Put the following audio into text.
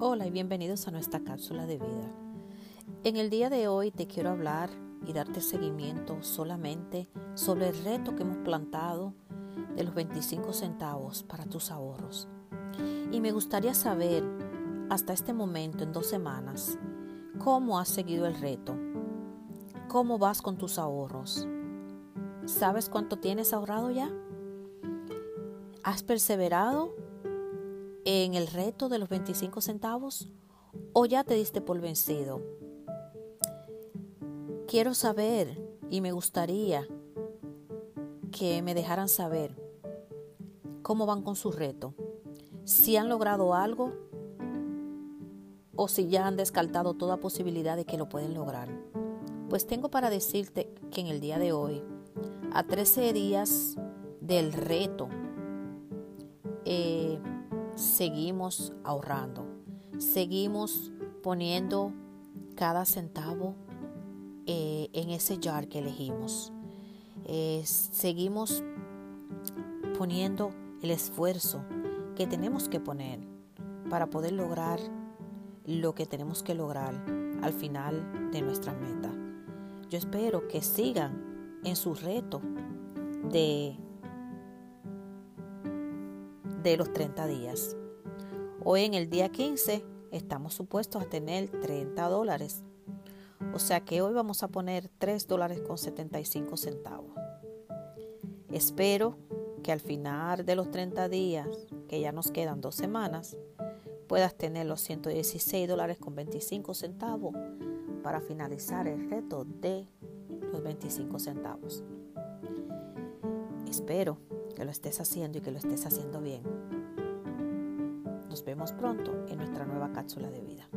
y bienvenidos a nuestra cápsula de vida. En el día de hoy te quiero hablar y darte seguimiento solamente sobre el reto que hemos plantado de los 25 centavos para tus ahorros. Y me gustaría saber, hasta este momento, en dos semanas, cómo has seguido el reto, cómo vas con tus ahorros. ¿Sabes cuánto tienes ahorrado ya? ¿Has perseverado en el reto de los 25 centavos o ya te diste por vencido? Quiero saber y me gustaría que me dejaran saber cómo van con su reto, si han logrado algo o si ya han descartado toda posibilidad de que lo pueden lograr. Pues tengo para decirte que en el día de hoy, a 13 días del reto, seguimos ahorrando, seguimos poniendo cada centavo eh, en ese jar que elegimos. Eh, seguimos poniendo el esfuerzo que tenemos que poner para poder lograr lo que tenemos que lograr al final de nuestra meta. Yo espero que sigan en su reto de de los 30 días. Hoy en el día 15 estamos supuestos a tener 30 dólares. O sea que hoy vamos a poner 3 dólares con 75 centavos. Espero que al final de los 30 días, que ya nos quedan dos semanas, puedas tener los 116 dólares con 25 centavos para finalizar el reto de los 25 centavos. Espero que lo estés haciendo y que lo estés haciendo bien. Nos vemos pronto en nuestra nueva cápsula de vida.